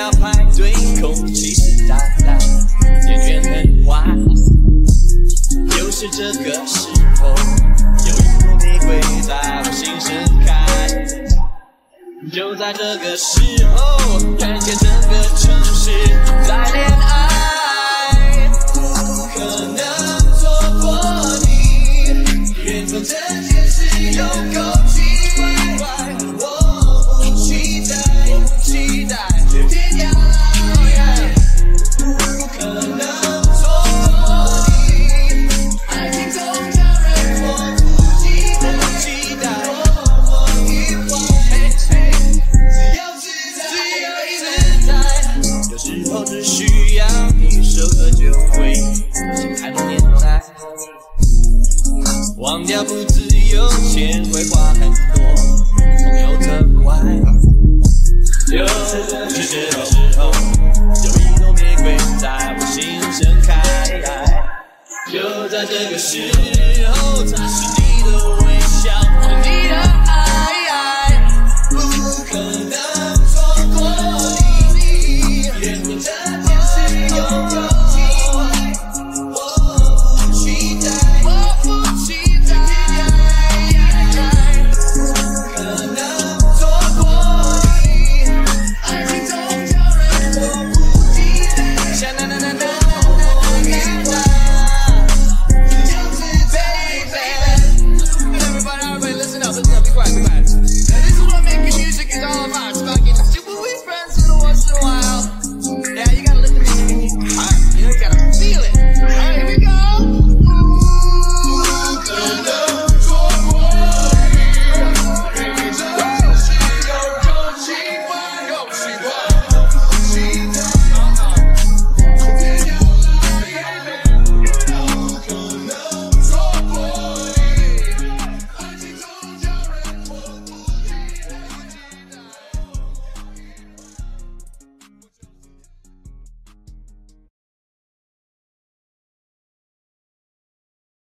要排队空气湿答答人员很坏就是这个时候有一朵玫瑰在我心盛开。就在这个时候不自由钱会花很多，朋友城外，就在这个时候，有一朵玫瑰在我心盛开。就在这个时候，她是你的唯一。